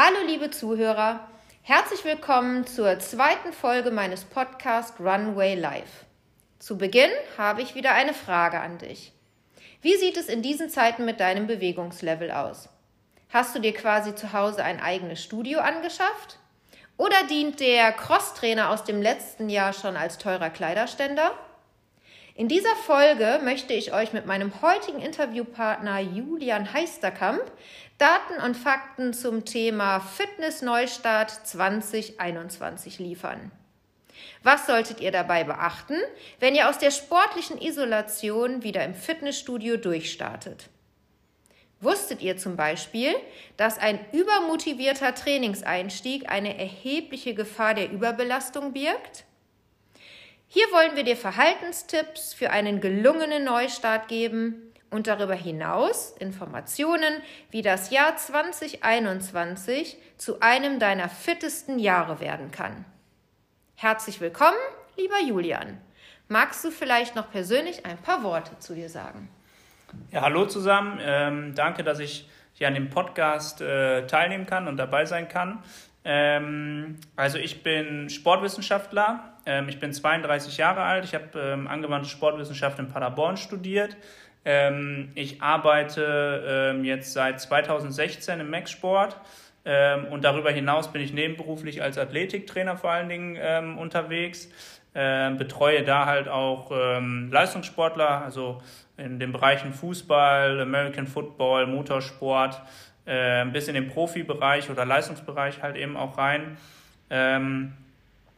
Hallo liebe Zuhörer, herzlich willkommen zur zweiten Folge meines Podcasts Runway Live. Zu Beginn habe ich wieder eine Frage an dich. Wie sieht es in diesen Zeiten mit deinem Bewegungslevel aus? Hast du dir quasi zu Hause ein eigenes Studio angeschafft? Oder dient der Crosstrainer aus dem letzten Jahr schon als teurer Kleiderständer? In dieser Folge möchte ich euch mit meinem heutigen Interviewpartner Julian Heisterkamp Daten und Fakten zum Thema Fitness Neustart 2021 liefern. Was solltet ihr dabei beachten, wenn ihr aus der sportlichen Isolation wieder im Fitnessstudio durchstartet? Wusstet ihr zum Beispiel, dass ein übermotivierter Trainingseinstieg eine erhebliche Gefahr der Überbelastung birgt? Hier wollen wir dir Verhaltenstipps für einen gelungenen Neustart geben und darüber hinaus Informationen, wie das Jahr 2021 zu einem deiner fittesten Jahre werden kann. Herzlich willkommen, lieber Julian. Magst du vielleicht noch persönlich ein paar Worte zu dir sagen? Ja, hallo zusammen. Ähm, danke, dass ich hier an dem Podcast äh, teilnehmen kann und dabei sein kann. Ähm, also ich bin Sportwissenschaftler, ähm, ich bin 32 Jahre alt, ich habe ähm, angewandte Sportwissenschaft in Paderborn studiert. Ähm, ich arbeite ähm, jetzt seit 2016 im Max-Sport ähm, und darüber hinaus bin ich nebenberuflich als Athletiktrainer vor allen Dingen unterwegs. betreue da halt auch Leistungssportler, also in den Bereichen Fußball, American Football, Motorsport, bis in den Profibereich oder Leistungsbereich halt eben auch rein.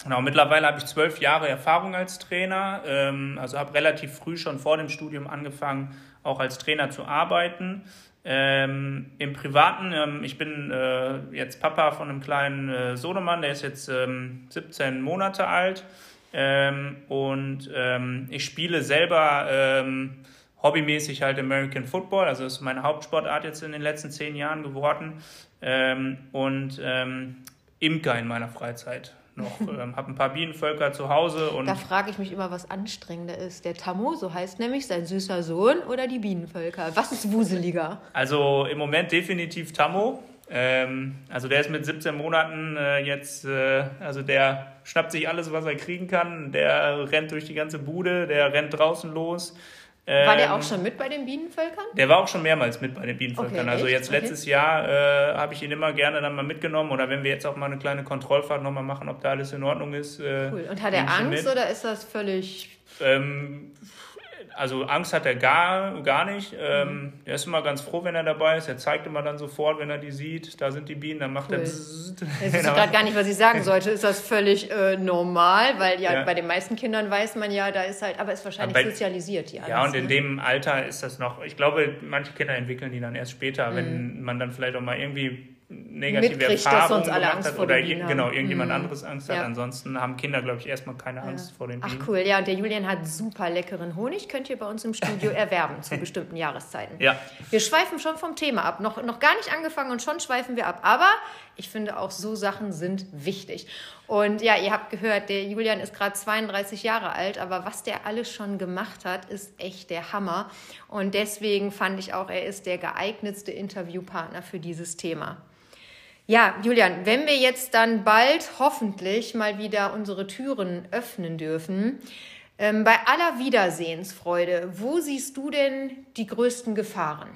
Ähm, genau, mittlerweile habe ich zwölf Jahre Erfahrung als Trainer, ähm, also habe relativ früh schon vor dem Studium angefangen, auch als Trainer zu arbeiten. Ähm, Im Privaten, ähm, ich bin äh, jetzt Papa von einem kleinen äh, Sohnemann, der ist jetzt ähm, 17 Monate alt. Ähm, und ähm, ich spiele selber ähm, hobbymäßig halt American Football, also ist meine Hauptsportart jetzt in den letzten zehn Jahren geworden. Ähm, und ähm, Imker in meiner Freizeit noch. ähm, habe ein paar Bienenvölker zu Hause und da frage ich mich immer, was anstrengender ist. Der Tammo, so heißt nämlich sein süßer Sohn oder die Bienenvölker. Was ist wuseliger? Also im Moment definitiv Tammo. Ähm, also der ist mit 17 Monaten äh, jetzt, äh, also der schnappt sich alles, was er kriegen kann. Der rennt durch die ganze Bude, der rennt draußen los. War der auch ähm, schon mit bei den Bienenvölkern? Der war auch schon mehrmals mit bei den Bienenvölkern. Okay, also jetzt okay. letztes Jahr äh, habe ich ihn immer gerne dann mal mitgenommen oder wenn wir jetzt auch mal eine kleine Kontrollfahrt nochmal machen, ob da alles in Ordnung ist. Äh, cool. Und hat er Angst oder ist das völlig... Ähm, also Angst hat er gar, gar nicht. Ähm. Er ist immer ganz froh, wenn er dabei ist. Er zeigt immer dann sofort, wenn er die sieht, da sind die Bienen, dann macht cool. er. Bzzzt. Ich weiß gerade gar nicht, was ich sagen sollte. Ist das völlig äh, normal? Weil ja, ja, bei den meisten Kindern weiß man ja, da ist halt, aber ist wahrscheinlich bei, sozialisiert, die alles, Ja, und in ne? dem Alter ist das noch, ich glaube, manche Kinder entwickeln die dann erst später, mhm. wenn man dann vielleicht auch mal irgendwie negative Erfahrungen gemacht hat oder genau, irgendjemand mhm. anderes Angst hat. Ja. Ansonsten haben Kinder, glaube ich, erstmal keine Angst ja. vor den Bienen. Ach cool, ja, und der Julian hat super leckeren Honig, könnt ihr bei uns im Studio erwerben zu bestimmten Jahreszeiten. Ja. Wir schweifen schon vom Thema ab, noch, noch gar nicht angefangen und schon schweifen wir ab. Aber ich finde auch so Sachen sind wichtig. Und ja, ihr habt gehört, der Julian ist gerade 32 Jahre alt, aber was der alles schon gemacht hat, ist echt der Hammer. Und deswegen fand ich auch, er ist der geeignetste Interviewpartner für dieses Thema. Ja, Julian, wenn wir jetzt dann bald hoffentlich mal wieder unsere Türen öffnen dürfen, ähm, bei aller Wiedersehensfreude, wo siehst du denn die größten Gefahren?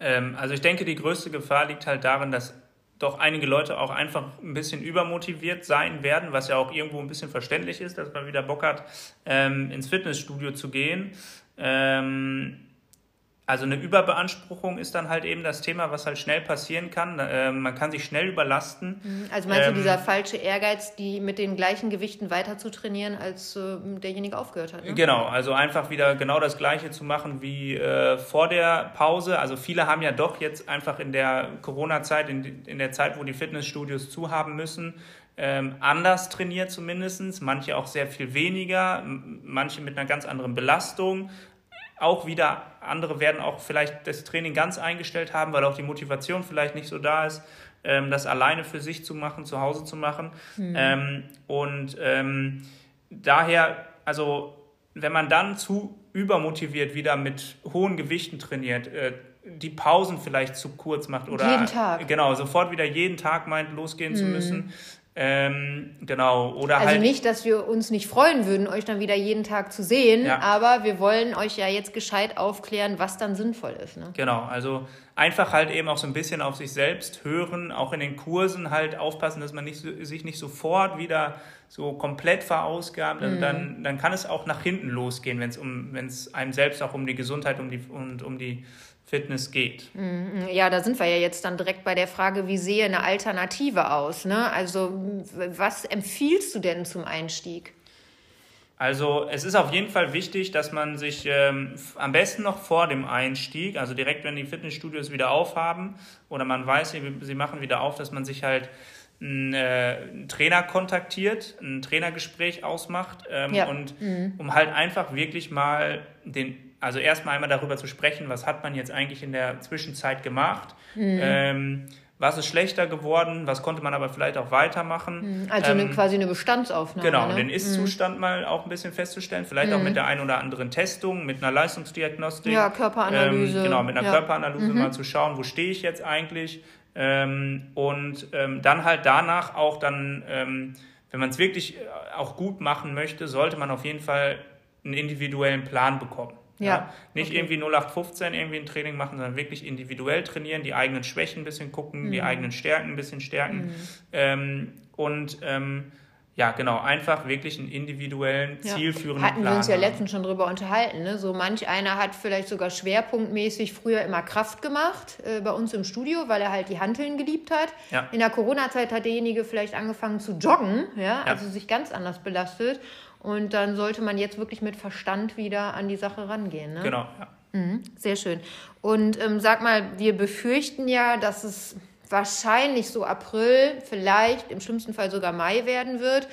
Ähm, also ich denke, die größte Gefahr liegt halt darin, dass doch einige Leute auch einfach ein bisschen übermotiviert sein werden, was ja auch irgendwo ein bisschen verständlich ist, dass man wieder Bock hat, ähm, ins Fitnessstudio zu gehen. Ähm, also eine Überbeanspruchung ist dann halt eben das Thema, was halt schnell passieren kann. Äh, man kann sich schnell überlasten. Mhm. Also meinst ähm, du dieser falsche Ehrgeiz, die mit den gleichen Gewichten weiter zu trainieren, als äh, derjenige aufgehört hat? Ne? Genau, also einfach wieder genau das Gleiche zu machen wie äh, vor der Pause. Also viele haben ja doch jetzt einfach in der Corona-Zeit, in, in der Zeit, wo die Fitnessstudios zu haben müssen, ähm, anders trainiert zumindest, manche auch sehr viel weniger, manche mit einer ganz anderen Belastung, auch wieder andere werden auch vielleicht das Training ganz eingestellt haben, weil auch die Motivation vielleicht nicht so da ist, ähm, das alleine für sich zu machen, zu Hause zu machen. Mhm. Ähm, und ähm, daher, also wenn man dann zu übermotiviert wieder mit hohen Gewichten trainiert, äh, die Pausen vielleicht zu kurz macht oder jeden Tag. genau sofort wieder jeden Tag meint losgehen mhm. zu müssen. Ähm, genau, oder also halt. nicht, dass wir uns nicht freuen würden, euch dann wieder jeden Tag zu sehen, ja. aber wir wollen euch ja jetzt gescheit aufklären, was dann sinnvoll ist. Ne? Genau, also einfach halt eben auch so ein bisschen auf sich selbst hören, auch in den Kursen halt aufpassen, dass man nicht, sich nicht sofort wieder so komplett verausgabt. Mhm. Dann, dann kann es auch nach hinten losgehen, wenn es um, einem selbst auch um die Gesundheit um die, und um die Fitness geht. Mhm. Ja, da sind wir ja jetzt dann direkt bei der Frage, wie sehe eine Alternative aus? Ne? Also was empfiehlst du denn zum Einstieg? Also es ist auf jeden Fall wichtig, dass man sich ähm, am besten noch vor dem Einstieg, also direkt wenn die Fitnessstudios wieder aufhaben oder man weiß, sie, sie machen wieder auf, dass man sich halt einen, äh, einen Trainer kontaktiert, ein Trainergespräch ausmacht ähm, ja. und mhm. um halt einfach wirklich mal den also erstmal einmal darüber zu sprechen, was hat man jetzt eigentlich in der Zwischenzeit gemacht. Mhm. Ähm, was ist schlechter geworden, was konnte man aber vielleicht auch weitermachen. Mhm. Also ähm, eine, quasi eine Bestandsaufnahme. Genau, ne? den Ist-Zustand mhm. mal auch ein bisschen festzustellen, vielleicht mhm. auch mit der einen oder anderen Testung, mit einer Leistungsdiagnostik. Ja, Körperanalyse. Ähm, genau, mit einer ja. Körperanalyse mhm. mal zu schauen, wo stehe ich jetzt eigentlich. Ähm, und ähm, dann halt danach auch dann, ähm, wenn man es wirklich äh, auch gut machen möchte, sollte man auf jeden Fall einen individuellen Plan bekommen. Ja. ja. Nicht okay. irgendwie 0815 irgendwie ein Training machen, sondern wirklich individuell trainieren, die eigenen Schwächen ein bisschen gucken, mhm. die eigenen Stärken ein bisschen stärken. Mhm. Ähm, und ähm, ja, genau, einfach wirklich einen individuellen, ja. zielführenden Hatten Plan wir uns ja letztens schon drüber unterhalten. Ne? So manch einer hat vielleicht sogar schwerpunktmäßig früher immer Kraft gemacht äh, bei uns im Studio, weil er halt die Hanteln geliebt hat. Ja. In der Corona-Zeit hat derjenige vielleicht angefangen zu joggen, ja, also sich ganz anders belastet. Und dann sollte man jetzt wirklich mit Verstand wieder an die Sache rangehen. Ne? Genau, ja. Mhm, sehr schön. Und ähm, sag mal, wir befürchten ja, dass es wahrscheinlich so April, vielleicht im schlimmsten Fall sogar Mai werden wird.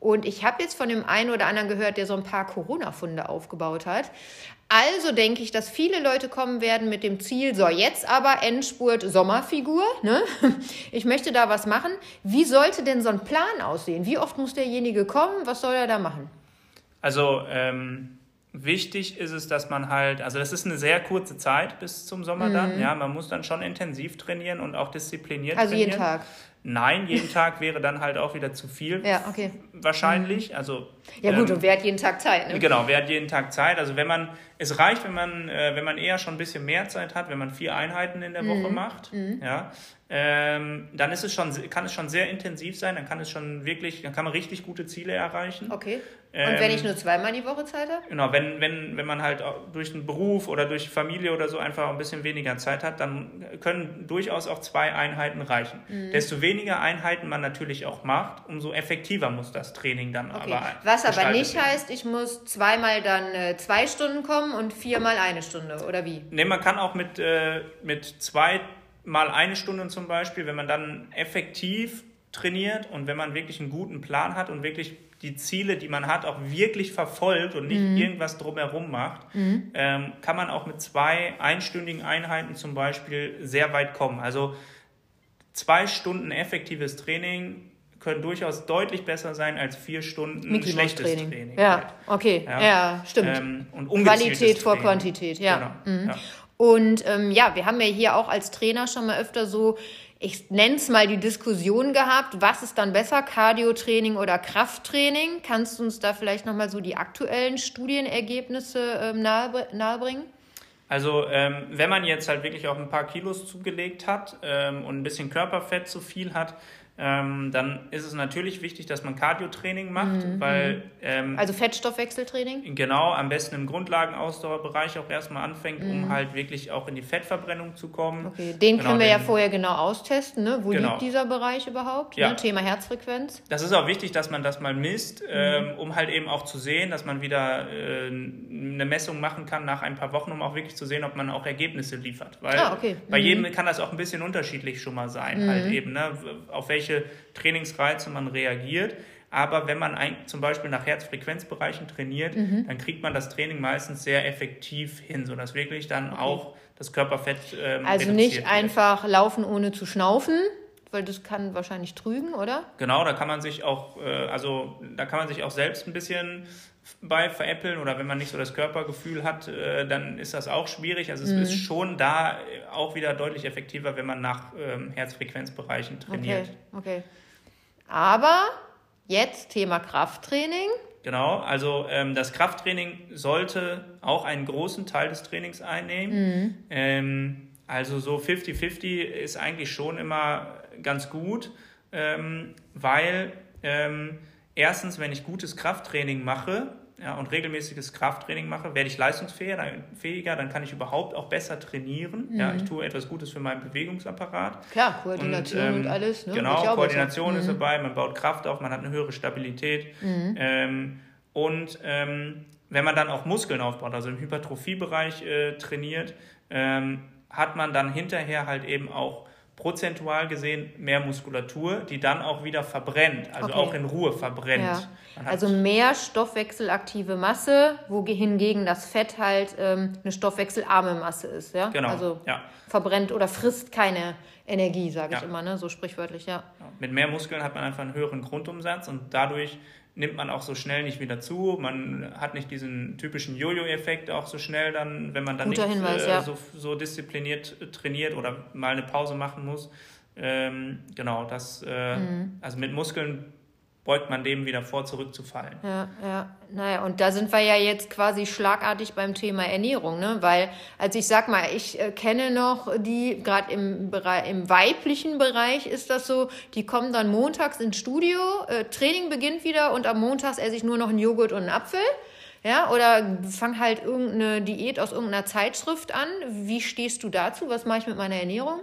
Und ich habe jetzt von dem einen oder anderen gehört, der so ein paar Corona-Funde aufgebaut hat. Also denke ich, dass viele Leute kommen werden mit dem Ziel, so jetzt aber Endspurt Sommerfigur. Ne? Ich möchte da was machen. Wie sollte denn so ein Plan aussehen? Wie oft muss derjenige kommen? Was soll er da machen? Also ähm, wichtig ist es, dass man halt, also das ist eine sehr kurze Zeit bis zum Sommer mhm. dann. Ja, man muss dann schon intensiv trainieren und auch diszipliniert also trainieren. Also jeden Tag. Nein, jeden Tag wäre dann halt auch wieder zu viel. Ja, okay. Wahrscheinlich. Mhm. Also, ja, gut, ähm, und wer hat jeden Tag Zeit? Ne? Genau, wer hat jeden Tag Zeit? Also, wenn man, es reicht, wenn man, äh, wenn man eher schon ein bisschen mehr Zeit hat, wenn man vier Einheiten in der mhm. Woche macht. Mhm. Ja, ähm, dann ist es schon, kann es schon sehr intensiv sein, dann kann es schon wirklich, dann kann man richtig gute Ziele erreichen. Okay. Und ähm, wenn ich nur zweimal die Woche Zeit habe? Genau, wenn, wenn, wenn man halt durch den Beruf oder durch Familie oder so einfach ein bisschen weniger Zeit hat, dann können durchaus auch zwei Einheiten reichen. Mhm. Desto weniger Einheiten man natürlich auch macht, umso effektiver muss das Training dann okay. aber. Was aber nicht werden. heißt, ich muss zweimal dann äh, zwei Stunden kommen und viermal eine Stunde, oder wie? Ne, man kann auch mit, äh, mit zwei mal eine Stunde zum Beispiel, wenn man dann effektiv trainiert und wenn man wirklich einen guten Plan hat und wirklich die Ziele, die man hat, auch wirklich verfolgt und nicht mhm. irgendwas drumherum macht, mhm. ähm, kann man auch mit zwei einstündigen Einheiten zum Beispiel sehr weit kommen. Also zwei Stunden effektives Training können durchaus deutlich besser sein als vier Stunden Mickey schlechtes Training. Training. Ja, okay, ja, ja stimmt. Ähm, und Qualität vor Quantität, ja. Genau. Mhm. ja. Und ähm, ja, wir haben ja hier auch als Trainer schon mal öfter so, ich nenne es mal die Diskussion gehabt, was ist dann besser, Cardio-Training oder Krafttraining? Kannst du uns da vielleicht nochmal so die aktuellen Studienergebnisse ähm, nahe, nahebringen? Also ähm, wenn man jetzt halt wirklich auch ein paar Kilos zugelegt hat ähm, und ein bisschen Körperfett zu viel hat, ähm, dann ist es natürlich wichtig, dass man Cardio-Training macht, mhm. weil... Mhm. Ähm, also Fettstoffwechseltraining? Genau, am besten im Grundlagenausdauerbereich auch erstmal anfängt, mhm. um halt wirklich auch in die Fettverbrennung zu kommen. Okay, den genau, können wir ja vorher genau austesten, ne? Wo genau. liegt dieser Bereich überhaupt? Ja. Ne? Thema Herzfrequenz. Das ist auch wichtig, dass man das mal misst, mhm. ähm, um halt eben auch zu sehen, dass man wieder äh, eine Messung machen kann nach ein paar Wochen, um auch wirklich zu sehen, ob man auch Ergebnisse liefert. Weil ah, okay. bei jedem mhm. kann das auch ein bisschen unterschiedlich schon mal sein, halt mhm. eben, ne? auf welche welche Trainingsreize man reagiert. Aber wenn man ein, zum Beispiel nach Herzfrequenzbereichen trainiert, mhm. dann kriegt man das Training meistens sehr effektiv hin, sodass wirklich dann okay. auch das Körperfett. Ähm, also nicht wird. einfach laufen ohne zu schnaufen, weil das kann wahrscheinlich trügen, oder? Genau, da kann man sich auch, äh, also da kann man sich auch selbst ein bisschen bei veräppeln oder wenn man nicht so das Körpergefühl hat, äh, dann ist das auch schwierig. Also es mhm. ist schon da auch wieder deutlich effektiver, wenn man nach ähm, Herzfrequenzbereichen trainiert. Okay, okay. Aber jetzt Thema Krafttraining. Genau, also ähm, das Krafttraining sollte auch einen großen Teil des Trainings einnehmen. Mhm. Ähm, also so 50-50 ist eigentlich schon immer ganz gut, ähm, weil ähm, erstens, wenn ich gutes Krafttraining mache ja, und regelmäßiges Krafttraining mache, werde ich leistungsfähiger, dann kann ich überhaupt auch besser trainieren. Mhm. Ja, ich tue etwas Gutes für meinen Bewegungsapparat. Klar, Koordination und, ähm, und alles. Ne? Genau, Koordination so. ist mhm. dabei, man baut Kraft auf, man hat eine höhere Stabilität. Mhm. Ähm, und ähm, wenn man dann auch Muskeln aufbaut, also im Hypertrophiebereich äh, trainiert, ähm, hat man dann hinterher halt eben auch prozentual gesehen mehr Muskulatur, die dann auch wieder verbrennt, also okay. auch in Ruhe verbrennt. Ja. Also mehr stoffwechselaktive Masse, wohingegen das Fett halt ähm, eine stoffwechselarme Masse ist. Ja? Genau. Also ja. verbrennt oder frisst keine Energie, sage ich ja. immer, ne? so sprichwörtlich, ja. Mit mehr Muskeln hat man einfach einen höheren Grundumsatz und dadurch nimmt man auch so schnell nicht wieder zu. Man hat nicht diesen typischen Jojo-Effekt auch so schnell dann, wenn man dann Guter nicht Hinweis, äh, ja. so, so, diszipliniert trainiert oder mal eine Pause machen muss. Ähm, genau, das, äh, mhm. also mit Muskeln beugt man dem wieder vor, zurückzufallen. Ja, ja. Naja, und da sind wir ja jetzt quasi schlagartig beim Thema Ernährung, ne? Weil, also ich sag mal, ich äh, kenne noch die, gerade im, im weiblichen Bereich ist das so, die kommen dann montags ins Studio, äh, Training beginnt wieder und am Montags esse ich nur noch einen Joghurt und einen Apfel. Ja, oder fang halt irgendeine Diät aus irgendeiner Zeitschrift an. Wie stehst du dazu? Was mache ich mit meiner Ernährung?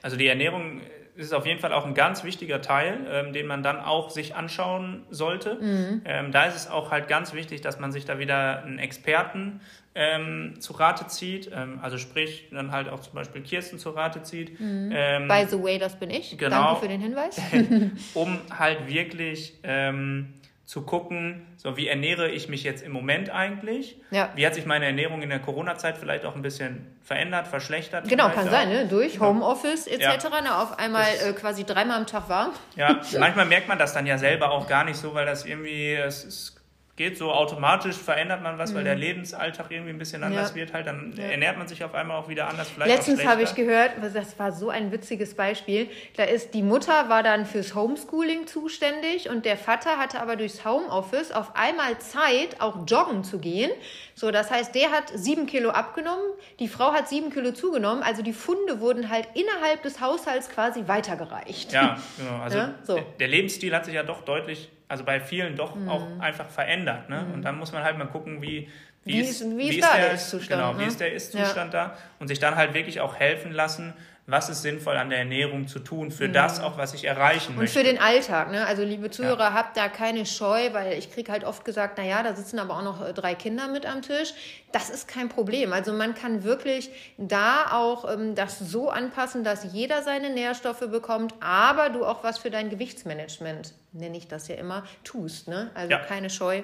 Also die Ernährung ist auf jeden Fall auch ein ganz wichtiger Teil, ähm, den man dann auch sich anschauen sollte. Mhm. Ähm, da ist es auch halt ganz wichtig, dass man sich da wieder einen Experten ähm, zu Rate zieht, ähm, also sprich dann halt auch zum Beispiel Kirsten zu Rate zieht. Mhm. Ähm, By the way, das bin ich. Genau, Danke für den Hinweis. um halt wirklich ähm, zu gucken, so wie ernähre ich mich jetzt im Moment eigentlich? Ja. Wie hat sich meine Ernährung in der Corona-Zeit vielleicht auch ein bisschen verändert, verschlechtert? Genau, kann sein, ne? durch Homeoffice etc. Ja. Ne? Auf einmal äh, quasi dreimal am Tag warm. Ja, manchmal merkt man das dann ja selber auch gar nicht so, weil das irgendwie, es ist geht so automatisch, verändert man was, mhm. weil der mhm. Lebensalltag irgendwie ein bisschen anders ja. wird, halt, dann ja. ernährt man sich auf einmal auch wieder anders. Vielleicht Letztens habe ich gehört, das war so ein witziges Beispiel, da ist die Mutter war dann fürs Homeschooling zuständig und der Vater hatte aber durchs Homeoffice auf einmal Zeit, auch joggen zu gehen. So, das heißt, der hat sieben Kilo abgenommen, die Frau hat sieben Kilo zugenommen, also die Funde wurden halt innerhalb des Haushalts quasi weitergereicht. Ja, genau. Also ja? So. der Lebensstil hat sich ja doch deutlich also bei vielen doch mhm. auch einfach verändert. Ne? Mhm. Und dann muss man halt mal gucken, wie, wie, wie ist, wie, wie ist, ist der Ist-Zustand. Genau, ne? wie ist der Ist-Zustand ja. da? Und sich dann halt wirklich auch helfen lassen, was ist sinnvoll an der Ernährung zu tun für mhm. das auch, was ich erreichen und möchte. Und für den Alltag, ne? Also liebe Zuhörer, ja. habt da keine Scheu, weil ich kriege halt oft gesagt, naja, da sitzen aber auch noch äh, drei Kinder mit am Tisch. Das ist kein Problem. Also man kann wirklich da auch ähm, das so anpassen, dass jeder seine Nährstoffe bekommt, aber du auch was für dein Gewichtsmanagement, nenne ich das ja immer, tust. Ne? Also ja. keine Scheu.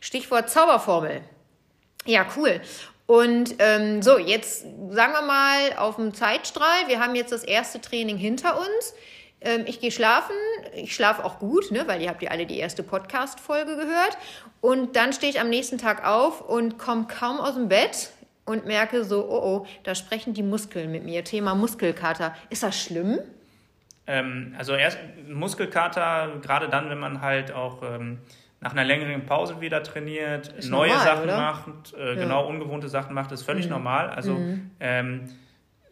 Stichwort Zauberformel. Ja, cool. Und ähm, so, jetzt sagen wir mal auf dem Zeitstrahl, wir haben jetzt das erste Training hinter uns. Ähm, ich gehe schlafen, ich schlafe auch gut, ne, weil ihr habt ja alle die erste Podcast-Folge gehört. Und dann stehe ich am nächsten Tag auf und komme kaum aus dem Bett und merke so, oh oh, da sprechen die Muskeln mit mir. Thema Muskelkater. Ist das schlimm? Ähm, also erst Muskelkater, gerade dann, wenn man halt auch ähm, nach einer längeren Pause wieder trainiert, ist neue normal, Sachen oder? macht, äh, ja. genau ungewohnte Sachen macht, ist völlig mhm. normal. Also mhm. ähm,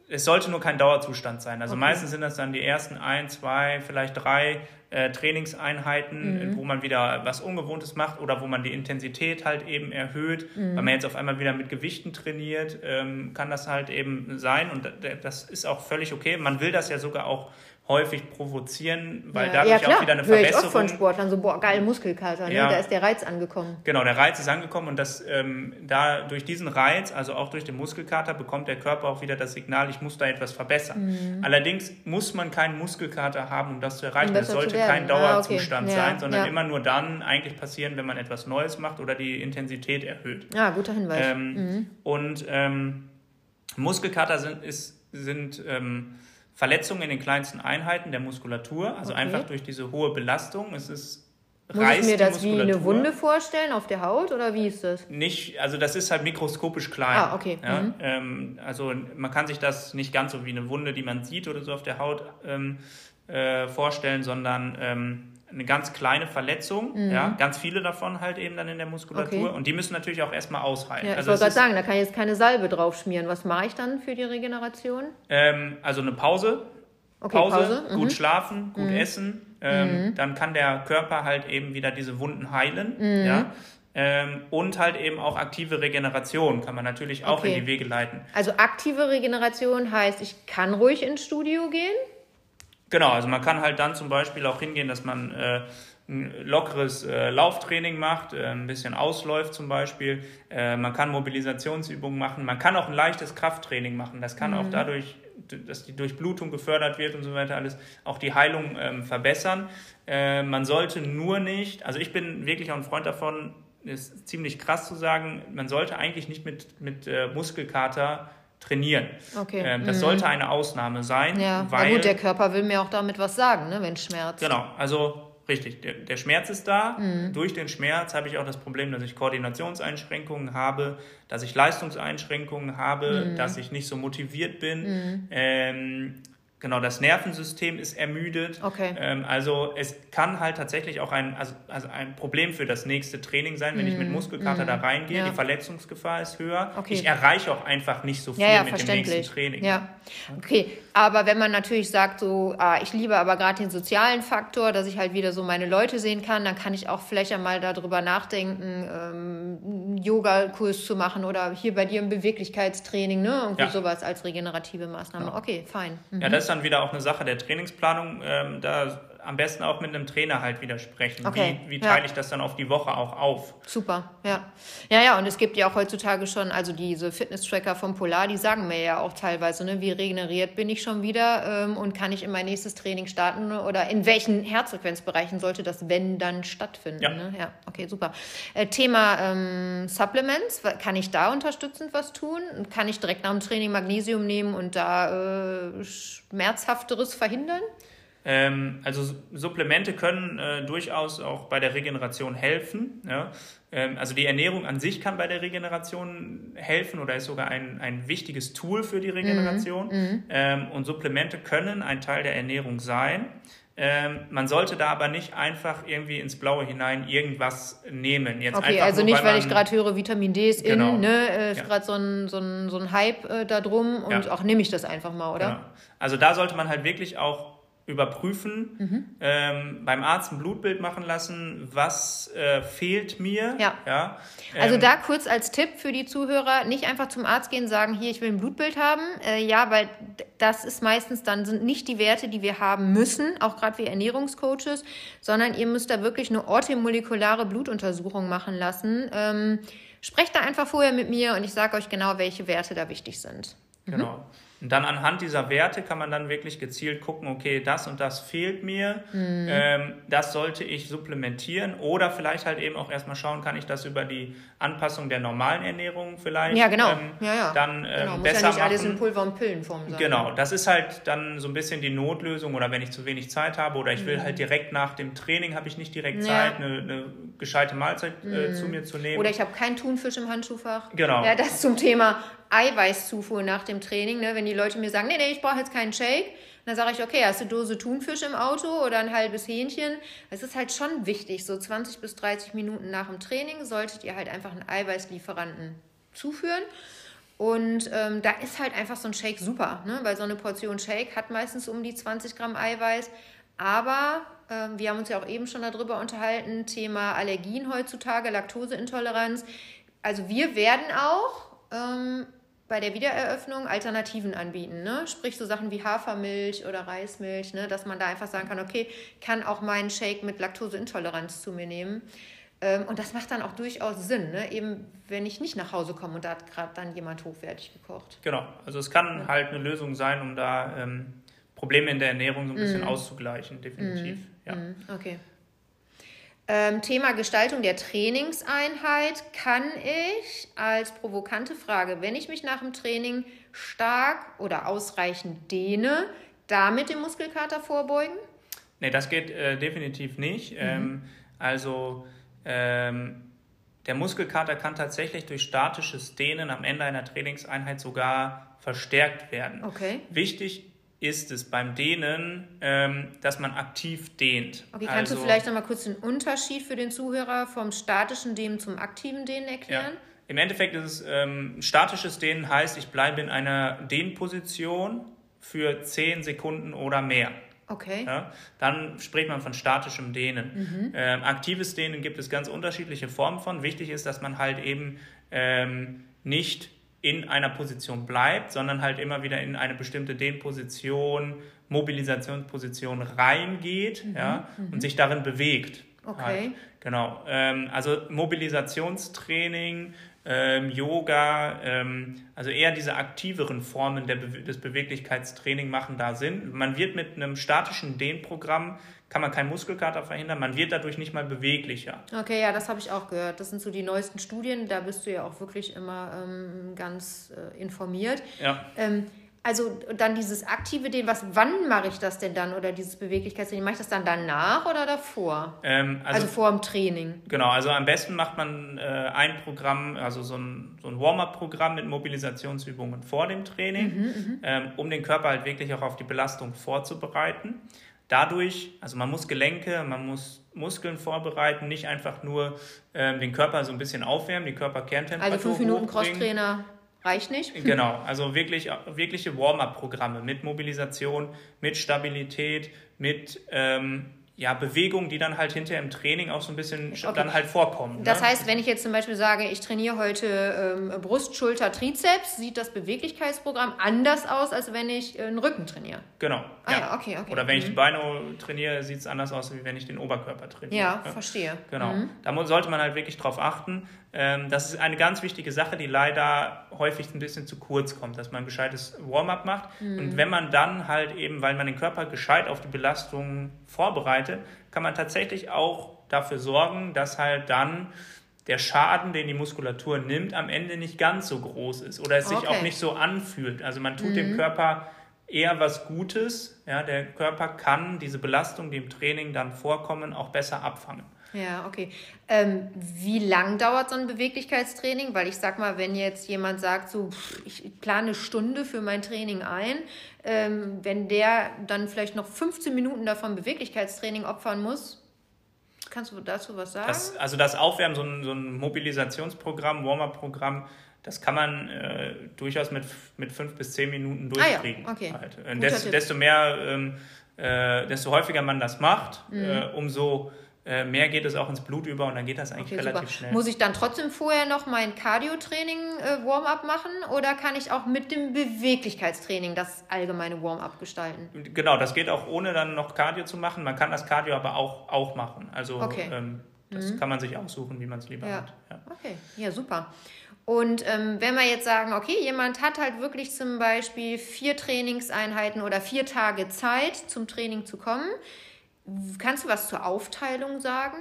es sollte nur kein Dauerzustand sein. Also okay. meistens sind das dann die ersten ein, zwei, vielleicht drei äh, Trainingseinheiten, mhm. wo man wieder was Ungewohntes macht oder wo man die Intensität halt eben erhöht. Mhm. Weil man jetzt auf einmal wieder mit Gewichten trainiert, ähm, kann das halt eben sein und das ist auch völlig okay. Man will das ja sogar auch häufig provozieren, weil ja, dadurch ja, auch wieder eine Höre Verbesserung. Ich oft von Sportlern so boah geil Muskelkater, ne? Ja. da ist der Reiz angekommen. Genau, der Reiz ist angekommen und das ähm, da durch diesen Reiz, also auch durch den Muskelkater, bekommt der Körper auch wieder das Signal, ich muss da etwas verbessern. Mhm. Allerdings muss man keinen Muskelkater haben, um das zu erreichen. das sollte kein Dauerzustand ah, okay. sein, sondern immer nur dann eigentlich passieren, wenn man etwas Neues macht oder die Intensität erhöht. Ja, guter Hinweis. Ähm, mhm. Und ähm, Muskelkater sind, ist, sind ähm, Verletzungen in den kleinsten Einheiten der Muskulatur, also okay. einfach durch diese hohe Belastung. Es ist Muss ich mir das wie eine Wunde vorstellen auf der Haut oder wie ist das? Nicht, also das ist halt mikroskopisch klein. Ah, okay. Ja? Mhm. Ähm, also man kann sich das nicht ganz so wie eine Wunde, die man sieht oder so auf der Haut ähm, äh, vorstellen, sondern ähm, eine ganz kleine Verletzung, Mhm. ja, ganz viele davon halt eben dann in der Muskulatur Okay. und die müssen natürlich auch erstmal aushalten. Ja, ich also, wollte gerade sagen, da kann ich jetzt keine Salbe drauf schmieren. Was mache ich dann für die Regeneration? ähm, also eine Pause, Okay, Pause, Pause. Mhm. gut schlafen, gut essen, ähm, dann kann der Körper halt eben wieder diese Wunden heilen, Mhm. ja. Ähm, und halt eben auch aktive Regeneration kann man natürlich auch Okay. in die Wege leiten. Also aktive Regeneration heißt, ich kann ruhig ins Studio gehen. Genau, also man kann halt dann zum Beispiel auch hingehen, dass man äh, ein lockeres äh, Lauftraining macht, äh, ein bisschen ausläuft zum Beispiel. Äh, man kann Mobilisationsübungen machen. Man kann auch ein leichtes Krafttraining machen. Das kann auch dadurch, dass die Durchblutung gefördert wird und so weiter alles, auch die Heilung ähm, verbessern. Äh, man sollte nur nicht, also ich bin wirklich auch ein Freund davon, ist ziemlich krass zu sagen, man sollte eigentlich nicht mit, mit äh, Muskelkater trainieren. Okay. Ähm, das Mhm. sollte eine Ausnahme sein, Ja, weil na gut, der Körper will mir auch damit was sagen, ne, wenn es schmerzt. Genau, also richtig, der, der Schmerz ist da. Mhm. Durch den Schmerz habe ich auch das Problem, dass ich Koordinationseinschränkungen habe, dass ich Leistungseinschränkungen habe, Mhm. dass ich nicht so motiviert bin. Ähm, genau, das Nervensystem ist ermüdet. Okay. Ähm, also es kann halt tatsächlich auch ein, also, also ein Problem für das nächste Training sein, wenn ich mit Muskelkater da reingehe. Ja. Die Verletzungsgefahr ist höher. Okay. Ich erreiche auch einfach nicht so viel Ja, ja, mit dem nächsten Training. Ja, okay. Aber wenn man natürlich sagt, so, ah, ich liebe aber gerade den sozialen Faktor, dass ich halt wieder so meine Leute sehen kann, dann kann ich auch vielleicht einmal darüber nachdenken, ähm, einen Yoga-Kurs zu machen oder hier bei dir ein Beweglichkeitstraining, ne? Irgendwie sowas als regenerative Maßnahme. Okay, fein. Mhm. Ja, das ist dann wieder auch eine Sache der Trainingsplanung. Ähm, da am besten auch mit einem Trainer halt widersprechen. Okay, Wie, wie ja. teile ich das dann auf die Woche auch auf? Super, ja. Ja, ja, und es gibt ja auch heutzutage schon, also diese Fitness-Tracker vom Polar, die sagen mir ja auch teilweise, ne, wie regeneriert bin ich schon wieder ähm, und kann ich in mein nächstes Training starten oder in welchen Herzfrequenzbereichen sollte das, wenn dann, stattfinden. Ja. Ne? ja okay, super. Äh, Thema ähm, Supplements, kann ich da unterstützend was tun? Kann ich direkt nach dem Training Magnesium nehmen und da äh, Schmerzhafteres verhindern? Ähm, also Supplemente können äh, durchaus auch bei der Regeneration helfen. Ja? Ähm, also die Ernährung an sich kann bei der Regeneration helfen oder ist sogar ein, ein wichtiges Tool für die Regeneration. Ähm, und Supplemente können ein Teil der Ernährung sein. Ähm, man sollte da aber nicht einfach irgendwie ins Blaue hinein irgendwas nehmen. Jetzt Okay, also nur, nicht, weil ich man- gerade höre, Vitamin D ist Genau. in, ne? Äh, ist Ja. gerade so ein, so, ein, so ein Hype äh, da drum und Ja. auch nehme ich das einfach mal, oder? Genau. Also da sollte man halt wirklich auch überprüfen, Mhm. ähm, beim Arzt ein Blutbild machen lassen, was äh, fehlt mir. Ja. ja? Also Ähm, da kurz als Tipp für die Zuhörer, nicht einfach zum Arzt gehen und sagen, hier, ich will ein Blutbild haben. Äh, ja, weil das ist meistens dann sind nicht die Werte, die wir haben müssen, auch gerade wie Ernährungscoaches, sondern ihr müsst da wirklich eine orthomolekulare Blutuntersuchung machen lassen. Ähm, sprecht da einfach vorher mit mir und ich sage euch genau, welche Werte da wichtig sind. Genau. Und dann anhand dieser Werte kann man dann wirklich gezielt gucken, okay, das und das fehlt mir, Mhm. ähm, das sollte ich supplementieren oder vielleicht halt eben auch erstmal schauen, kann ich das über die Anpassung der normalen Ernährung vielleicht Ja, genau. ähm, ja, ja. dann ähm, genau. Muss besser ja nicht machen. alles in Pulver- und Pillenform sein. Genau, das ist halt dann so ein bisschen die Notlösung oder wenn ich zu wenig Zeit habe oder ich will halt direkt nach dem Training, habe ich nicht direkt Mhm. Zeit, eine, eine gescheite Mahlzeit äh, zu mir zu nehmen. Oder ich habe keinen Thunfisch im Handschuhfach. Genau. Ja, das zum Thema Eiweißzufuhr nach dem Training. Ne? Wenn die Leute mir sagen, nee, nee, ich brauche jetzt keinen Shake, dann sage ich, okay, hast du Dose Thunfisch im Auto oder ein halbes Hähnchen? Es ist halt schon wichtig, so 20 bis 30 Minuten nach dem Training solltet ihr halt einfach einen Eiweißlieferanten zuführen. Und ähm, da ist halt einfach so ein Shake super, ne? weil so eine Portion Shake hat meistens um die 20 Gramm Eiweiß. Aber ähm, wir haben uns ja auch eben schon darüber unterhalten, Thema Allergien heutzutage, Laktoseintoleranz. Also wir werden auch ähm, bei der Wiedereröffnung Alternativen anbieten. Ne? Sprich so Sachen wie Hafermilch oder Reismilch, ne? dass man da einfach sagen kann, okay, kann auch meinen Shake mit Laktoseintoleranz zu mir nehmen. Ähm, und das macht dann auch durchaus Sinn, ne? eben wenn ich nicht nach Hause komme und da hat gerade dann jemand hochwertig gekocht. Genau, also es kann halt eine Lösung sein, um da ähm, Probleme in der Ernährung so ein bisschen auszugleichen, definitiv. Ja. Mhm, Okay. Ähm, Thema Gestaltung der Trainingseinheit kann ich als provokante Frage, wenn ich mich nach dem Training stark oder ausreichend dehne, damit den Muskelkater vorbeugen? Nee, das geht äh, definitiv nicht. Mhm. Ähm, Also ähm, der Muskelkater kann tatsächlich durch statisches Dehnen am Ende einer Trainingseinheit sogar verstärkt werden. Okay. Wichtig ist es beim Dehnen, ähm, dass man aktiv dehnt. Okay, kannst also, du vielleicht nochmal kurz den Unterschied für den Zuhörer vom statischen Dehnen zum aktiven Dehnen erklären? Ja. Im Endeffekt ist es ähm, statisches Dehnen heißt, ich bleibe in einer Dehnposition für 10 Sekunden oder mehr. Okay. Ja, dann spricht man von statischem Dehnen. Mhm. Ähm, aktives Dehnen gibt es ganz unterschiedliche Formen von. Wichtig ist, dass man halt eben ähm, nicht in einer Position bleibt, sondern halt immer wieder in eine bestimmte Dehnposition, Mobilisationsposition reingeht mhm. ja, und mhm. sich darin bewegt. Okay. Halt. Genau. Ähm, also Mobilisationstraining ähm, Yoga, ähm, also eher diese aktiveren Formen der Be des Beweglichkeitstraining machen da Sinn. Man wird mit einem statischen Dehnprogramm, kann man keinen Muskelkater verhindern, man wird dadurch nicht mal beweglicher. Okay, ja, das habe ich auch gehört. Das sind so die neuesten Studien, da bist du ja auch wirklich immer ähm, ganz äh, informiert. Ja. Ähm, also dann dieses aktive Dehnen, was, wann mache ich das denn dann oder dieses Beweglichkeitstraining? Mache ich das dann danach oder davor? Ähm, also, also, vor dem Training. Genau, also am besten macht man äh, ein Programm, also so ein, so ein Warm-up-Programm mit Mobilisationsübungen vor dem Training, mhm, mhm, ähm, um den Körper halt wirklich auch auf die Belastung vorzubereiten. Dadurch, also man muss Gelenke, man muss Muskeln vorbereiten, nicht einfach nur ähm, den Körper so ein bisschen aufwärmen, die Körperkerntemperatur Also fünf Minuten Crosstrainer Reicht nicht? Genau, also wirklich, wirkliche Warm-up-Programme mit Mobilisation, mit Stabilität, mit ähm, ja, Bewegungen, die dann halt hinterher im Training auch so ein bisschen okay. dann halt vorkommen. Das ne? heißt, wenn ich jetzt zum Beispiel sage, ich trainiere heute ähm, Brust, Schulter, Trizeps, sieht das Beweglichkeitsprogramm anders aus, als wenn ich äh, einen Rücken trainiere. Genau. Ah, ja. ja okay, okay. Oder wenn mhm. ich die Beine trainiere, sieht es anders aus, wie wenn ich den Oberkörper trainiere. Ja, ja? verstehe. Genau. Mhm. Da sollte man halt wirklich drauf achten. Ähm, das ist eine ganz wichtige Sache, die leider häufig ein bisschen zu kurz kommt, dass man ein gescheites Warm-up macht. Mhm. Und wenn man dann halt eben, weil man den Körper gescheit auf die Belastung vorbereitet, kann man tatsächlich auch dafür sorgen, dass halt dann der Schaden, den die Muskulatur nimmt, am Ende nicht ganz so groß ist oder es sich okay. auch nicht so anfühlt. Also man tut mhm. dem Körper eher was Gutes. Ja, der Körper kann diese Belastung, die im Training dann vorkommen, auch besser abfangen. Ja, okay. Ähm, wie lang dauert so ein Beweglichkeitstraining? Weil ich sag mal, wenn jetzt jemand sagt, so, ich plane eine Stunde für mein Training ein, ähm, wenn der dann vielleicht noch 15 Minuten davon Beweglichkeitstraining opfern muss, kannst du dazu was sagen? Das, also das Aufwärmen, so ein, so ein Mobilisationsprogramm, Warm-up-Programm, das kann man äh, durchaus mit, mit fünf bis zehn Minuten durchkriegen. Ah ja, okay. Halt. Desto, desto, mehr, ähm, äh, desto häufiger man das macht, mhm. Äh, umso äh, mehr geht es auch ins Blut über und dann geht das eigentlich okay, relativ super. schnell. Muss ich dann trotzdem vorher noch mein Cardio-Training äh, Warm-up machen oder kann ich auch mit dem Beweglichkeitstraining das allgemeine Warm-up gestalten? Genau, das geht auch ohne dann noch Cardio zu machen. Man kann das Cardio aber auch, auch machen. Also okay. ähm, das mhm. kann man sich aussuchen, wie man es lieber ja. hat. Ja. Okay, ja super. Und ähm, wenn wir jetzt sagen, okay, jemand hat halt wirklich zum Beispiel vier Trainingseinheiten oder vier Tage Zeit, zum Training zu kommen, Kannst du was zur Aufteilung sagen?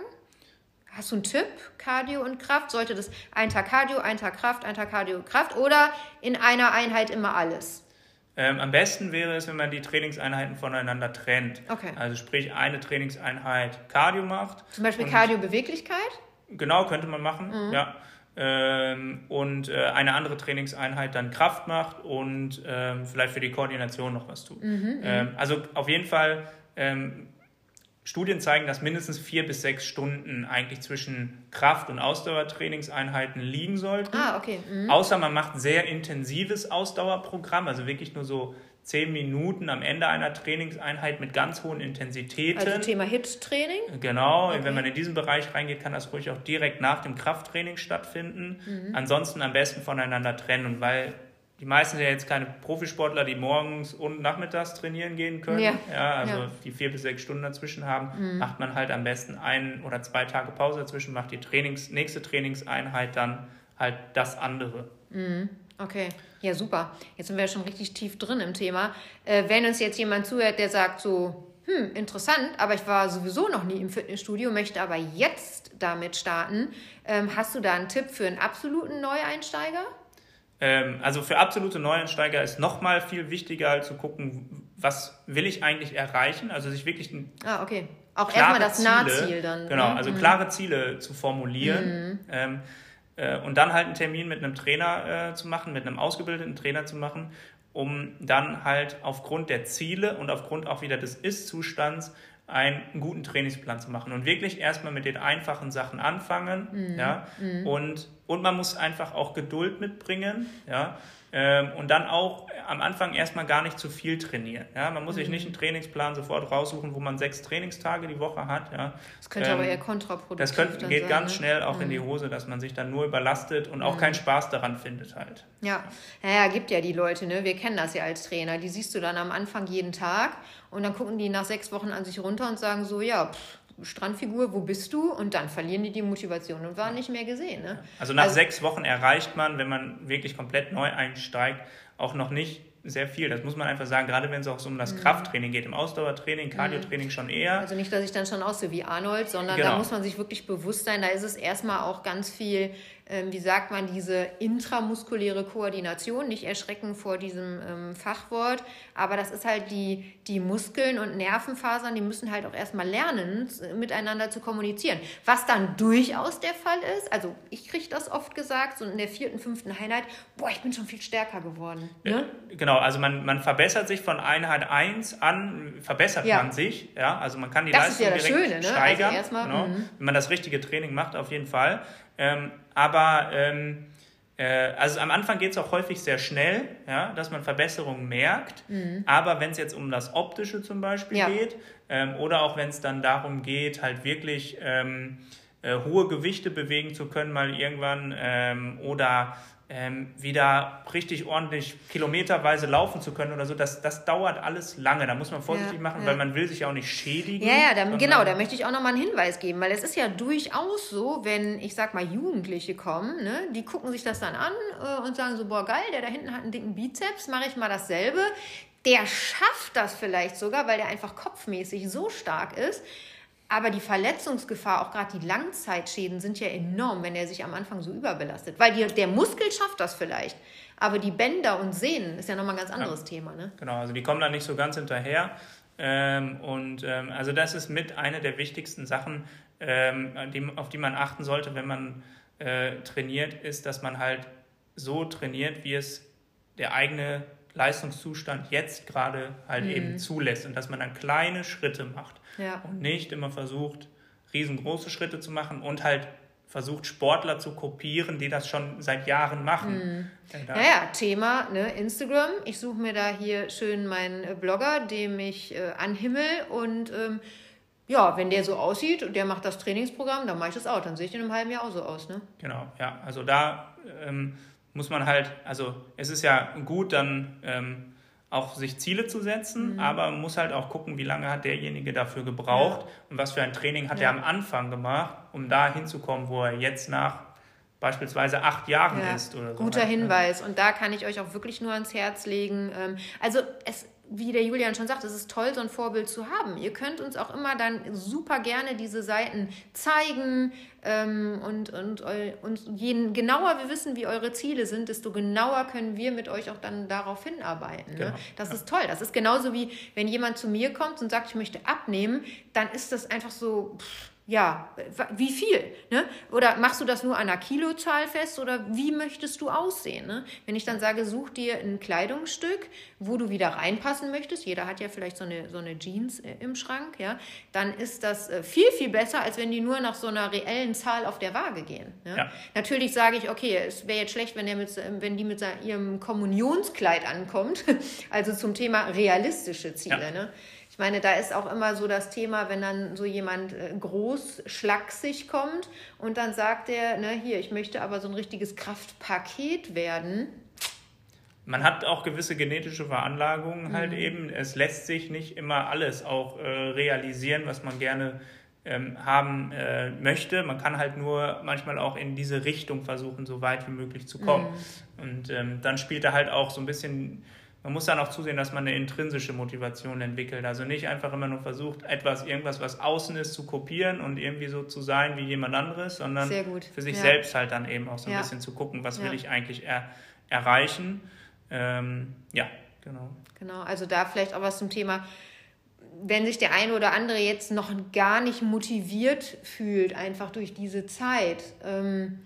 Hast du einen Tipp? Cardio und Kraft? Sollte das ein Tag Cardio, ein Tag Kraft, ein Tag Cardio, Kraft oder in einer Einheit immer alles? Ähm, am besten wäre es, wenn man die Trainingseinheiten voneinander trennt. Okay. Also sprich eine Trainingseinheit Cardio macht. Zum Beispiel Cardio-Beweglichkeit? Genau, könnte man machen, mhm. ja. Ähm, und äh, eine andere Trainingseinheit dann Kraft macht und ähm, vielleicht für die Koordination noch was tut. Mhm, mhm. ähm, also auf jeden Fall ähm, Studien zeigen, dass mindestens vier bis sechs Stunden eigentlich zwischen Kraft- und Ausdauertrainingseinheiten liegen sollten. Ah, okay. Mhm. Außer man macht sehr intensives Ausdauerprogramm, also wirklich nur so zehn Minuten am Ende einer Trainingseinheit mit ganz hohen Intensitäten. Also Thema HIT-Training? Genau, okay. wenn man in diesen Bereich reingeht, kann das ruhig auch direkt nach dem Krafttraining stattfinden. Mhm. Ansonsten am besten voneinander trennen, weil die meisten sind ja jetzt keine Profisportler, die morgens und nachmittags trainieren gehen können. Ja. ja also ja. die vier bis sechs Stunden dazwischen haben, mhm. macht man halt am besten ein oder zwei Tage Pause dazwischen, macht die Trainings, nächste Trainingseinheit dann halt das andere. Mhm. Okay, ja super. Jetzt sind wir schon richtig tief drin im Thema. Äh, wenn uns jetzt jemand zuhört, der sagt so, hm, interessant, aber ich war sowieso noch nie im Fitnessstudio, möchte aber jetzt damit starten. Ähm, hast du da einen Tipp für einen absoluten Neueinsteiger? Ähm, also für absolute Neueinsteiger ist nochmal viel wichtiger zu gucken, was will ich eigentlich erreichen, also sich wirklich ein ah, okay. auch erstmal das Nahziel dann. Genau, ne? also mhm. klare Ziele zu formulieren. Mhm. Ähm, äh, und dann halt einen Termin mit einem Trainer äh, zu machen, mit einem ausgebildeten Trainer zu machen, um dann halt aufgrund der Ziele und aufgrund auch wieder des Ist-Zustands einen guten Trainingsplan zu machen und wirklich erstmal mit den einfachen Sachen anfangen, mhm. ja, mhm. und, und man muss einfach auch Geduld mitbringen, ja, ähm, und dann auch am Anfang erstmal gar nicht zu viel trainieren. Ja? Man muss sich nicht einen mhm. Trainingsplan sofort raussuchen, wo man sechs Trainingstage die Woche hat. Ja? Das könnte ähm, aber eher kontraproduktiv Das könnte, geht sein, ganz ne? schnell auch mhm. in die mhm. Hose, dass man sich dann nur überlastet und auch mhm. keinen Spaß daran findet halt. Ja, naja, gibt ja die Leute, ne? wir kennen das ja als Trainer, die siehst du dann am Anfang jeden Tag und dann gucken die nach sechs Wochen an sich runter und sagen so, ja, pff, Strandfigur, wo bist du? Und dann verlieren die die Motivation und waren nicht mehr gesehen. Ne? Also nach also, sechs Wochen erreicht man, wenn man wirklich komplett neu einsteigt, auch noch nicht sehr viel. Das muss man einfach sagen, gerade wenn es auch so um das mhm. Krafttraining geht. Im Ausdauertraining, Cardiotraining mhm. schon eher. Also nicht, dass ich dann schon aussehe wie Arnold, sondern genau. da muss man sich wirklich bewusst sein, da ist es erstmal auch ganz viel wie sagt man, diese intramuskuläre Koordination, nicht erschrecken vor diesem ähm, Fachwort, aber das ist halt die, die Muskeln und Nervenfasern, die müssen halt auch erstmal lernen, miteinander zu kommunizieren. Was dann durchaus der Fall ist, also ich kriege das oft gesagt, so in der vierten, fünften Einheit, boah, ich bin schon viel stärker geworden. Ne? Genau, also man, man verbessert sich von Einheit 1 an, verbessert ja. man sich, ja, also man kann die das Leistung direkt Schöne, ne? Also steigern, also erstmal, genau, wenn man das richtige Training macht, auf jeden Fall. Ähm, aber ähm, äh, also am Anfang geht es auch häufig sehr schnell, ja, dass man Verbesserungen merkt. Mhm. Aber wenn es jetzt um das Optische zum Beispiel ja. geht ähm, oder auch wenn es dann darum geht, halt wirklich ähm, äh, hohe Gewichte bewegen zu können, mal irgendwann ähm, oder ähm, wieder richtig ordentlich kilometerweise laufen zu können oder so, das, das dauert alles lange. Da muss man vorsichtig ja, machen, ja. weil man will sich ja auch nicht schädigen. Ja, ja, da, genau, da möchte ich auch nochmal einen Hinweis geben, weil es ist ja durchaus so, wenn, ich sag mal, Jugendliche kommen, ne, die gucken sich das dann an äh, und sagen so, boah, geil, der da hinten hat einen dicken Bizeps, mache ich mal dasselbe. Der schafft das vielleicht sogar, weil der einfach kopfmäßig so stark ist. Aber die Verletzungsgefahr, auch gerade die Langzeitschäden, sind ja enorm, wenn er sich am Anfang so überbelastet. Weil die, der Muskel schafft das vielleicht. Aber die Bänder und Sehnen ist ja nochmal ein ganz anderes ja. Thema. Ne? Genau, also die kommen da nicht so ganz hinterher. Ähm, und ähm, also das ist mit einer der wichtigsten Sachen, ähm, die, auf die man achten sollte, wenn man äh, trainiert, ist, dass man halt so trainiert, wie es der eigene Leistungszustand jetzt gerade halt mhm. eben zulässt und dass man dann kleine Schritte macht ja. und nicht immer versucht, riesengroße Schritte zu machen und halt versucht, Sportler zu kopieren, die das schon seit Jahren machen. Mhm. Naja, Thema ne, Instagram. Ich suche mir da hier schön meinen äh, Blogger, dem ich äh, anhimmel und ähm, ja, wenn der so aussieht und der macht das Trainingsprogramm, dann mache ich das auch. Dann sehe ich in einem halben Jahr auch so aus. Ne? Genau, ja. Also da ähm, muss man halt, also es ist ja gut, dann ähm, auch sich Ziele zu setzen, mhm. aber man muss halt auch gucken, wie lange hat derjenige dafür gebraucht ja. und was für ein Training hat ja. er am Anfang gemacht, um da hinzukommen, wo er jetzt nach beispielsweise acht Jahren ja. ist oder so. Guter? Hinweis. Und da kann ich euch auch wirklich nur ans Herz legen. Ähm, also es wie der Julian schon sagt, es ist toll, so ein Vorbild zu haben. Ihr könnt uns auch immer dann super gerne diese Seiten zeigen ähm, und, und, und je genauer wir wissen, wie eure Ziele sind, desto genauer können wir mit euch auch dann darauf hinarbeiten. Ne? Genau. Das ja. ist toll. Das ist genauso wie, wenn jemand zu mir kommt und sagt, ich möchte abnehmen, dann ist das einfach so... Pff, ja, wie viel? Ne? Oder machst du das nur an einer Kilozahl fest oder wie möchtest du aussehen? Ne? Wenn ich dann sage, such dir ein Kleidungsstück, wo du wieder reinpassen möchtest, jeder hat ja vielleicht so eine, so eine Jeans äh, im Schrank, ja, dann ist das äh, viel, viel besser, als wenn die nur nach so einer reellen Zahl auf der Waage gehen. Ne? Ja. Natürlich sage ich, okay, es wäre jetzt schlecht, wenn, der mit, wenn die mit ihrem Kommunionskleid ankommt, also zum Thema realistische Ziele. Ja. Ne? Ich meine, da ist auch immer so das Thema, wenn dann so jemand äh, groß, schlaksig kommt und dann sagt er, ne, hier, ich möchte aber so ein richtiges Kraftpaket werden. Man hat auch gewisse genetische Veranlagungen halt mhm. eben. Es lässt sich nicht immer alles auch äh, realisieren, was man gerne ähm, haben äh, möchte. Man kann halt nur manchmal auch in diese Richtung versuchen, so weit wie möglich zu kommen. Mhm. Und ähm, dann spielt er halt auch so ein bisschen man muss dann auch zusehen, dass man eine intrinsische Motivation entwickelt. Also nicht einfach immer nur versucht, etwas, irgendwas, was außen ist, zu kopieren und irgendwie so zu sein wie jemand anderes, sondern für sich ja. selbst halt dann eben auch so ein ja. bisschen zu gucken, was ja. will ich eigentlich er erreichen. Ähm, ja, genau. Genau, also da vielleicht auch was zum Thema wenn sich der eine oder andere jetzt noch gar nicht motiviert fühlt, einfach durch diese Zeit, ähm,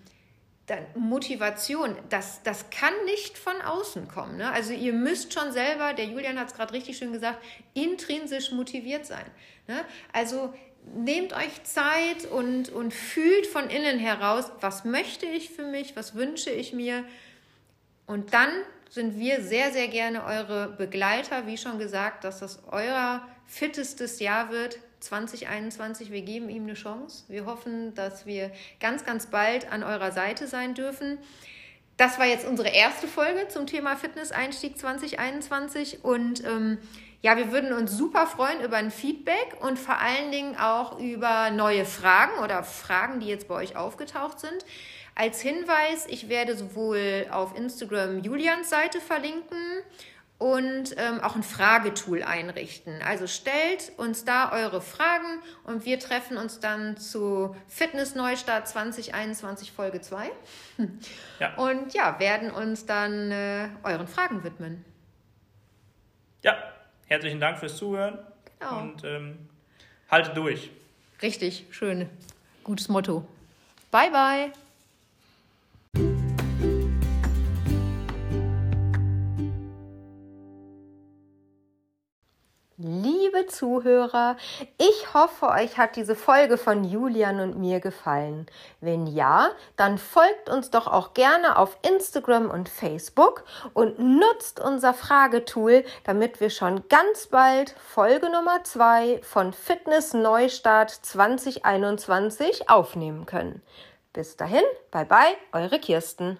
dann Motivation, das, das kann nicht von außen kommen. Ne? Also ihr müsst schon selber, der Julian hat es gerade richtig schön gesagt, intrinsisch motiviert sein. Ne? Also nehmt euch Zeit und, und fühlt von innen heraus, was möchte ich für mich, was wünsche ich mir. Und dann sind wir sehr, sehr gerne eure Begleiter. Wie schon gesagt, dass das euer fittestes Jahr wird. 2021, wir geben ihm eine Chance. Wir hoffen, dass wir ganz, ganz bald an eurer Seite sein dürfen. Das war jetzt unsere erste Folge zum Thema Fitness-Einstieg 2021 und ähm, ja, wir würden uns super freuen über ein Feedback und vor allen Dingen auch über neue Fragen oder Fragen, die jetzt bei euch aufgetaucht sind. Als Hinweis, ich werde sowohl auf Instagram Julians Seite verlinken und ähm, auch ein Fragetool einrichten. Also stellt uns da eure Fragen und wir treffen uns dann zu Fitness Neustart 2021 Folge 2. Ja. Und ja, werden uns dann äh, euren Fragen widmen. Ja, herzlichen Dank fürs Zuhören genau. und ähm, haltet durch. Richtig, schön. Gutes Motto. Bye, bye. Zuhörer, ich hoffe, euch hat diese Folge von Julian und mir gefallen. Wenn ja, dann folgt uns doch auch gerne auf Instagram und Facebook und nutzt unser Fragetool, damit wir schon ganz bald Folge Nummer 2 von Fitness Neustart 2021 aufnehmen können. Bis dahin, bye bye, eure Kirsten.